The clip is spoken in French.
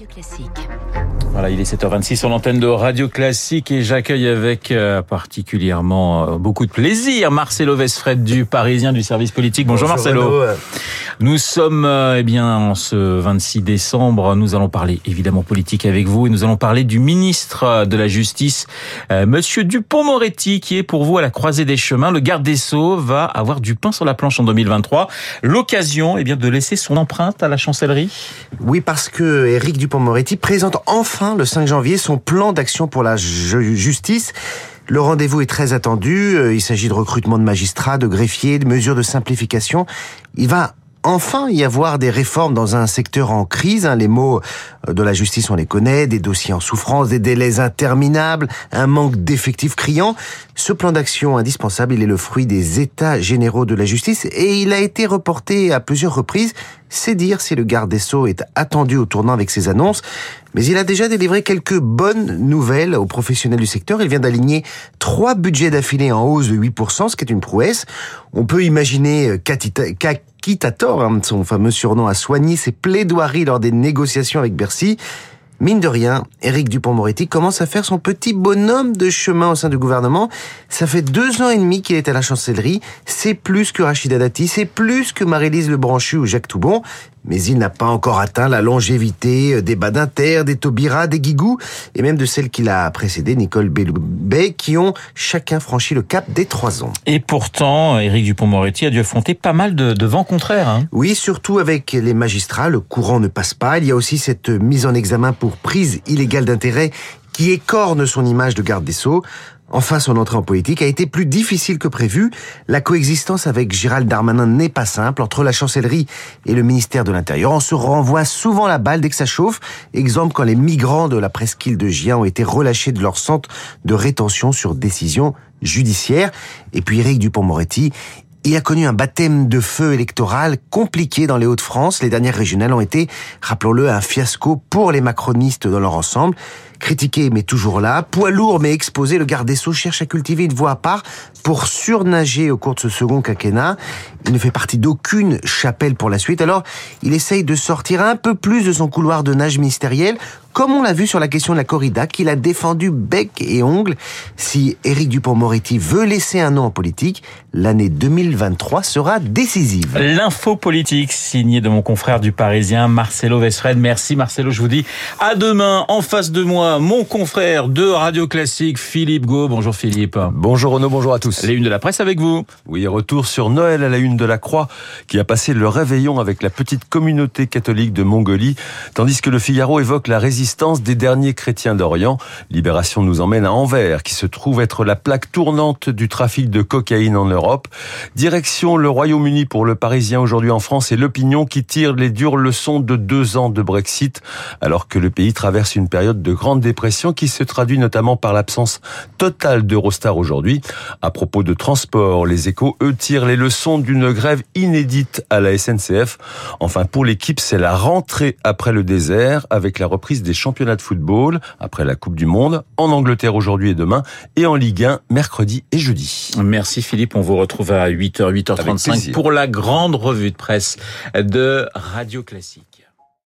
Radio Classique. Voilà, il est 7h26 sur l'antenne de Radio Classique et j'accueille avec euh, particulièrement euh, beaucoup de plaisir Marcelo Vesfred du Parisien du service politique. Bonjour, Marcelo. Nous sommes euh, eh bien en ce 26 décembre, nous allons parler évidemment politique avec vous et nous allons parler du ministre de la Justice monsieur Dupont-Moretti qui est pour vous à la croisée des chemins. Le garde des Sceaux va avoir du pain sur la planche en 2023. L'occasion eh bien de laisser son empreinte à la chancellerie. Oui, parce que Éric Dupont-Moretti présente enfin le 5 janvier son plan d'action pour la ju- justice. Le rendez-vous est très attendu. Euh, Il s'agit de recrutement de magistrats, de greffiers, de mesures de simplification. Il va enfin y avoir des réformes dans un secteur en crise. hein. Les mots euh, de la justice, on les connaît, des dossiers en souffrance, des délais interminables, un manque d'effectifs criant. Ce plan d'action indispensable, il est le fruit des états généraux de la justice et il a été reporté à plusieurs reprises. C'est dire si le garde des Sceaux est attendu au tournant avec ses annonces. Mais il a déjà délivré quelques bonnes nouvelles aux professionnels du secteur. Il vient d'aligner trois budgets d'affilée en hausse de 8%, ce qui est une prouesse. On peut imaginer euh, qu'Atita- qu'Akitator, hein, son fameux surnom, a soigné ses plaidoiries lors des négociations avec Bercy. Mine de rien, Éric Dupont-Moretti commence à faire son petit bonhomme de chemin au sein du gouvernement. Ça fait deux ans et demi qu'il est à la chancellerie. C'est plus que Rachida Dati, c'est plus que Marie-Lise Lebranchu ou Jacques Toubon. Mais il n'a pas encore atteint la longévité euh, des Badinter, des Taubira, des Guigou, et même de celle qui l'a précédée, Nicole Belloubet, qui ont chacun franchi le cap des trois ans. Et pourtant, Éric Dupont-Moretti a dû affronter pas mal de, de vents contraires. Hein. Oui, surtout avec les magistrats, le courant ne passe pas. Il y a aussi cette mise en examen pour prise illégale d'intérêt qui écorne son image de garde des Sceaux. Enfin, son entrée en politique a été plus difficile que prévu. La coexistence avec Gérald Darmanin n'est pas simple. Entre la chancellerie et le ministère de l'Intérieur, on se renvoie souvent la balle dès que ça chauffe. Exemple quand les migrants de la presqu'île de Gien ont été relâchés de leur centre de rétention sur décision judiciaire. Et puis Éric Dupont-Moretti, il a connu un baptême de feu électoral compliqué dans les Hauts-de-France. Les dernières régionales ont été, rappelons-le, un fiasco pour les macronistes dans leur ensemble. Critiqué mais toujours là, poids lourd mais exposé, le garde des Sceaux cherche à cultiver une voie à part pour surnager au cours de ce second quinquennat. Il ne fait partie d'aucune chapelle pour la suite, alors il essaye de sortir un peu plus de son couloir de nage ministériel, comme on l'a vu sur la question de la corrida, qu'il a défendu bec et ongle. Si Éric Dupont-Moretti veut laisser un nom en politique, l'année 2023 sera décisive. L'info politique signée de mon confrère du Parisien, Marcelo Vesfred. Merci Marcelo, je vous dis à demain. En face de moi, mon confrère de Radio Classique, Philippe Gau. Bonjour Philippe. Bonjour Renaud, bonjour à tous. Les unes de la presse avec vous. Oui, retour sur Noël à la une de la Croix, qui a passé le réveillon avec la petite communauté catholique de Mongolie, tandis que le Figaro évoque la résistance des derniers chrétiens d'Orient. Libération nous emmène à Anvers, qui se trouve être la plaque tournante du trafic de cocaïne en Europe. Direction le Royaume-Uni pour le Parisien aujourd'hui en France et l'opinion qui tire les dures leçons de deux ans de Brexit, alors que le pays traverse une période de grande dépression qui se traduit notamment par l'absence totale d'Eurostar aujourd'hui. À propos de transport, les échos, eux, tirent les leçons d'une grève inédite à la SNCF. Enfin, pour l'équipe, c'est la rentrée après le désert, avec la reprise des championnats de football, après la Coupe du Monde, en Angleterre aujourd'hui et demain, et en Ligue 1, mercredi et jeudi. Merci Philippe, on vous retrouve à 8h, Avec 8h35 plaisir. pour la grande revue de presse de Radio Classique.